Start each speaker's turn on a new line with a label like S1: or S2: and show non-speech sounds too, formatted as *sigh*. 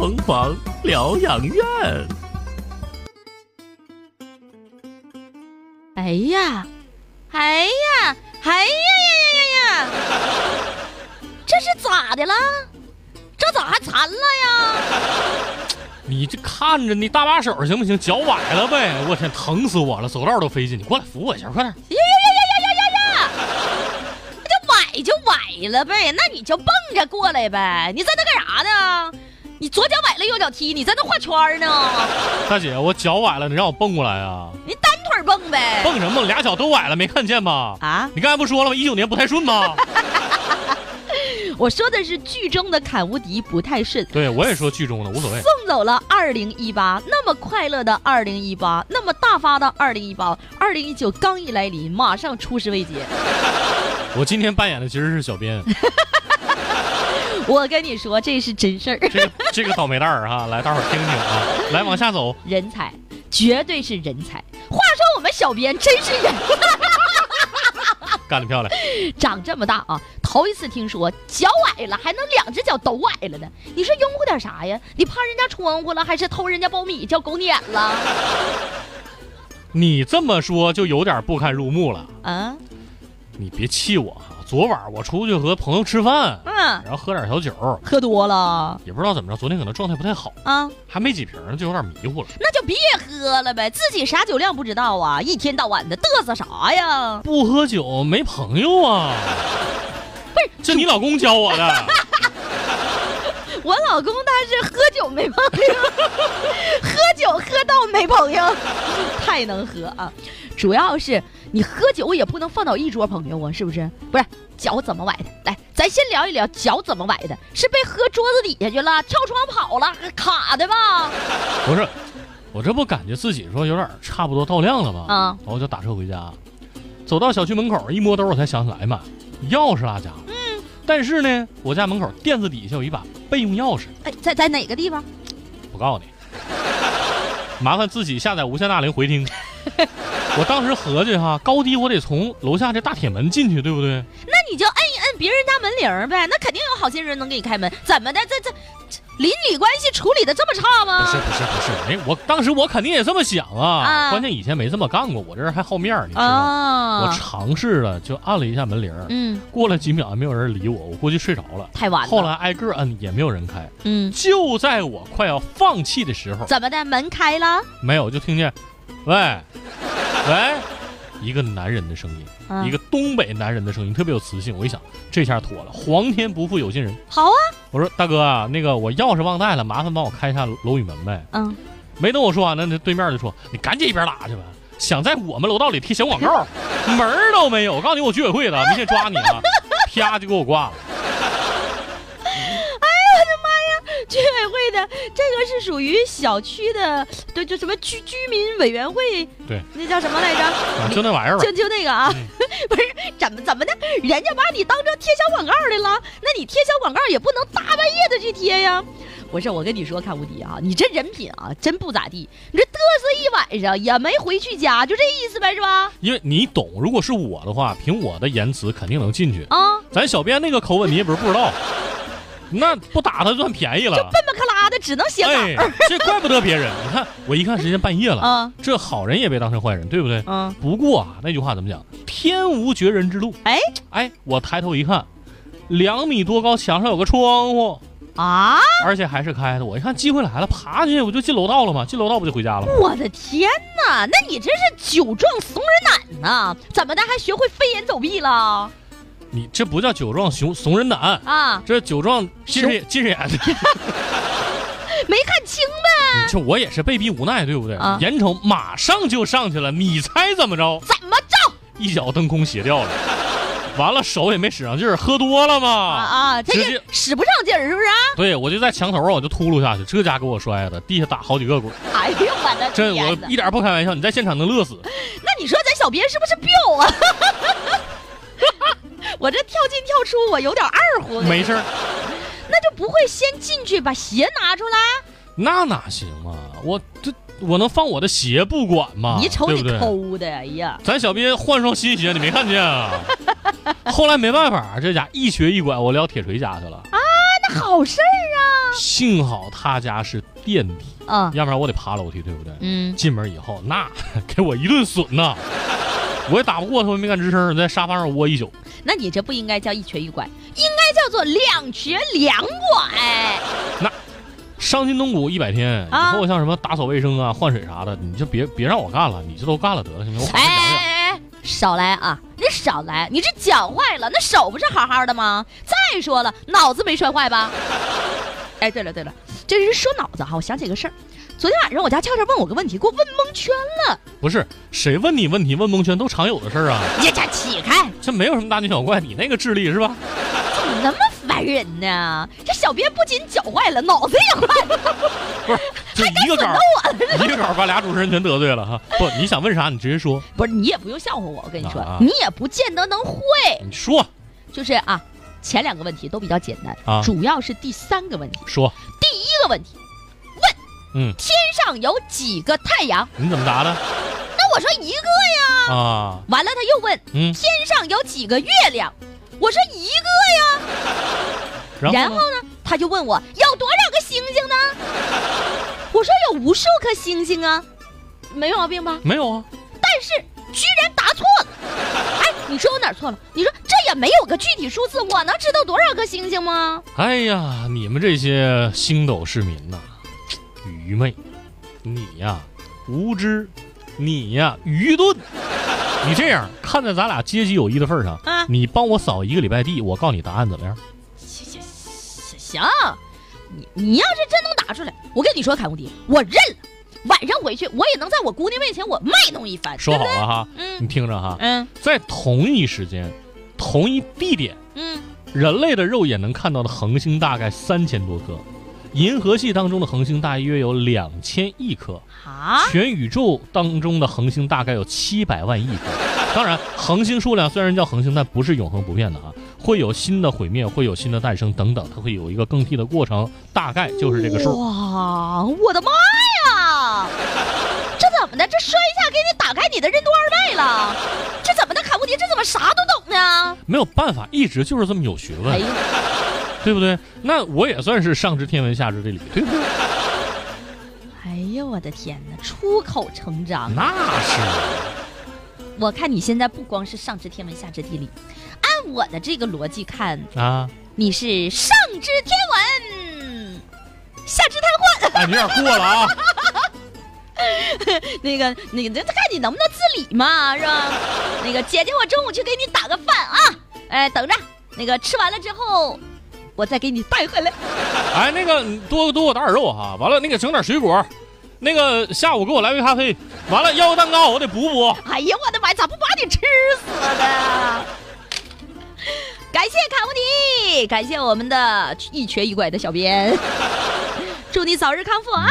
S1: 城房、疗养院。
S2: 哎呀，哎呀，哎呀呀呀呀呀！这是咋的了？这咋还残了呀？
S3: 你这看着你搭把手行不行？脚崴了呗！我天，疼死我了，走道都费劲。你过来扶我一下，快点！
S2: 呀呀呀呀呀呀呀！那就崴就崴了呗，那你就蹦着过来呗。你在那干啥呢？你左脚崴了右脚踢，你在那画圈呢？
S3: 大姐，我脚崴了，你让我蹦过来啊？
S2: 你单腿蹦呗。
S3: 蹦什么？俩脚都崴了，没看见吗？
S2: 啊？
S3: 你刚才不说了吗？一九年不太顺吗？*laughs*
S2: 我说的是剧中的坎无敌不太顺。
S3: 对，我也说剧中的无所谓。
S2: 送走了二零一八，那么快乐的二零一八，那么大发的二零一八，二零一九刚一来临，马上出师未捷。*laughs*
S3: 我今天扮演的其实是小编。*laughs*
S2: 我跟你说，这是真事儿。
S3: 这个这个倒霉蛋儿哈，*laughs* 来，大伙儿听听啊，来往下走。
S2: 人才，绝对是人才。话说我们小编真是人。*laughs*
S3: 干得漂亮！
S2: 长这么大啊，头一次听说脚崴了还能两只脚都崴了呢。你说拥护点啥呀？你趴人家窗户了，还是偷人家苞米叫狗撵了？*laughs*
S3: 你这么说就有点不堪入目了
S2: 啊！
S3: 你别气我哈，昨晚我出去和朋友吃饭，嗯，然后喝点小酒，
S2: 喝多了，
S3: 也不知道怎么着，昨天可能状态不太好啊，还没几瓶呢，就有点迷糊了。
S2: 那就别喝了呗，自己啥酒量不知道啊，一天到晚的嘚瑟啥呀？
S3: 不喝酒没朋友啊？
S2: 不是，
S3: 这你老公教我的。*laughs*
S2: 我老公他是喝酒没朋友，喝酒喝到没朋友，太能喝啊！主要是你喝酒也不能放倒一桌朋友啊，是不是？不是脚怎么崴的？来，咱先聊一聊脚怎么崴的，是被喝桌子底下去了，跳窗跑了，卡的吧？
S3: 不是，我这不感觉自己说有点差不多到量了吗？啊，我就打车回家，走到小区门口一摸兜，我才想起来，哎妈，钥匙落家。嗯，但是呢，我家门口垫子底下有一把备用钥匙。
S2: 哎，在在哪个地方？
S3: 不告诉你，麻烦自己下载无线大铃回听。*laughs* *laughs* 我当时合计哈，高低我得从楼下这大铁门进去，对不对？
S2: 那你就摁一摁别人家门铃呗，那肯定有好心人能给你开门。怎么的？这这邻里关系处理的这么差吗？
S3: 不是不是不是，哎，我当时我肯定也这么想啊。*laughs* 关键以前没这么干过，我这人还好面儿你知道吗？我尝试了，就按了一下门铃。嗯。过了几秒，没有人理我，我估计睡着了。
S2: 太晚了。
S3: 后来挨个摁，也没有人开。嗯。就在我快要放弃的时候，
S2: 怎么的？门开了？
S3: 没有，就听见，喂。喂，一个男人的声音，一个东北男人的声音，特别有磁性。我一想，这下妥了，皇天不负有心人。
S2: 好啊，
S3: 我说大哥啊，那个我钥匙忘带了，麻烦帮我开一下楼宇门呗。嗯，没等我说完呢，那对面就说：“你赶紧一边拉去吧，想在我们楼道里贴小广告，*laughs* 门儿都没有。我告诉你，我居委会的，明天抓你啊！”啪就给我挂了。
S2: 居委会的这个是属于小区的，对，就什么居居民委员会，
S3: 对，
S2: 那叫什么来着？
S3: 就那玩意儿，
S2: 就就那个啊，*laughs* 不是怎么怎么的，人家把你当成贴小广告的了，那你贴小广告也不能大半夜的去贴呀。不是，我跟你说，看无敌啊，你这人品啊，真不咋地，你这嘚瑟一晚上也没回去家，就这意思呗，是吧？
S3: 因为你懂，如果是我的话，凭我的言辞肯定能进去啊。咱小编那个口吻，你也不是不知道。*laughs* 那不打他算便宜了，
S2: 就笨笨克拉的，只能写稿。
S3: 这怪不得别人。*laughs* 你看，我一看时间半夜了啊，这好人也被当成坏人，对不对？嗯。不过啊，那句话怎么讲？天无绝人之路。哎哎，我抬头一看，两米多高，墙上有个窗户啊，而且还是开的。我一看机会来了，爬进去我就进楼道了嘛，进楼道不就回家了吗？
S2: 我的天哪，那你真是酒壮怂人胆呐？怎么的还学会飞檐走壁了？
S3: 你这不叫酒壮熊怂人胆啊，这酒壮近视近视眼，*laughs*
S2: 没看清呗。
S3: 就我也是被逼无奈，对不对？眼瞅马上就上去了，你猜怎么着？
S2: 怎么着？
S3: 一脚蹬空鞋掉了，完了手也没使上劲儿，喝多了嘛啊，
S2: 直接使不上劲儿是不是？
S3: 对，我就在墙头啊，我就秃噜下去，这家给我摔的，地下打好几个滚。
S2: 哎呦我的
S3: 天！这我一点不开玩笑，你在现场能乐死。
S2: 那你说咱小编是不是彪啊？*laughs* 我这跳进跳出，我有点二乎。
S3: 没事儿，
S2: 那就不会先进去把鞋拿出来？
S3: 那哪行啊！我这我能放我的鞋不管吗？
S2: 你瞅你抠的，哎呀！
S3: 咱小编换双新鞋，你没看见啊？*laughs* 后来没办法，这家一瘸一拐，我撂铁锤家去了。啊，
S2: 那好事儿啊！
S3: 幸好他家是电梯，嗯，要不然我得爬楼梯，对不对？嗯。进门以后，那给我一顿损呐，*laughs* 我也打不过他，我没敢吱声，在沙发上窝一宿。
S2: 那你这不应该叫一瘸一拐，叫做两瘸两拐。
S3: 那伤筋动骨一百天，以后像什么打扫卫生啊、换水啥的，你就别别让我干了，你就都干了得了，行吗？我
S2: 哎哎哎，少来啊！你少来！你这脚坏了，那手不是好好的吗？再说了，脑子没摔坏吧？*laughs* 哎，对了对了，这是说脑子哈，我想起个事儿。昨天晚上我家俏俏问我个问题，给我问蒙圈了。
S3: 不是谁问你问题问蒙圈都常有的事儿啊。
S2: 你家起开，
S3: 这没有什么大惊小怪，你那个智力是吧？
S2: 人呢？这小编不仅脚坏了，脑子也坏了。*laughs*
S3: 不是，*laughs* 还
S2: 一个
S3: 稿 *laughs* 一个稿把俩主持人全得罪了哈。不，你想问啥你直接说。
S2: 不是，你也不用笑话我，我跟你说，你也不见得能会。
S3: 你说，
S2: 就是啊，前两个问题都比较简单啊，主要是第三个问题。
S3: 说，
S2: 第一个问题。问嗯，天上有几个太阳？
S3: 你怎么答的？
S2: 那我说一个呀。啊，完了他又问，嗯，天上有几个月亮？我说一个
S3: 呀。
S2: 然后呢，他就问我有多少个星星呢？*laughs* 我说有无数颗星星啊，没毛病吧？
S3: 没有啊。
S2: 但是居然答错了。哎，你说我哪错了？你说这也没有个具体数字，我能知道多少颗星星吗？
S3: 哎呀，你们这些星斗市民呐！愚昧，你呀无知，你呀愚钝。你这样看在咱俩阶级友谊的份上，你帮我扫一个礼拜地，我告诉你答案怎么样？
S2: 行你你要是真能打出来，我跟你说，凯无敌，我认了。晚上回去，我也能在我姑娘面前我卖弄一番。
S3: 说好了哈，嗯，你听着哈，嗯，在同一时间，同一地点，嗯，人类的肉眼能看到的恒星大概三千多颗。银河系当中的恒星大约有两千亿颗，啊，全宇宙当中的恒星大概有七百万亿颗。当然，恒星数量虽然叫恒星，但不是永恒不变的啊，会有新的毁灭，会有新的诞生等等，它会有一个更替的过程，大概就是这个数。
S2: 哇，我的妈呀！这怎么的？这摔一下给你打开你的任督二脉了？这怎么的？卡布迪，这怎么啥都懂呢？
S3: 没有办法，一直就是这么有学问。对不对？那我也算是上知天文下知地理，对不对？
S2: 哎呦我的天哪，出口成章。
S3: 那是。
S2: 我看你现在不光是上知天文下知地理，按我的这个逻辑看啊，你是上知天文，下知瘫
S3: 痪。哎，你有点过了啊。*laughs*
S2: 那个，那个，看你能不能自理嘛，是吧？那个姐姐，我中午去给你打个饭啊。哎，等着，那个吃完了之后。我再给你带回来。*laughs*
S3: 哎，那个多多给我打点肉哈，完了那个整点水果，那个下午给我来杯咖啡，完了要个蛋糕我得补补。
S2: 哎呀，我的妈，咋不把你吃感谢我们的一瘸一拐的小编，*laughs* 祝你早日康复啊！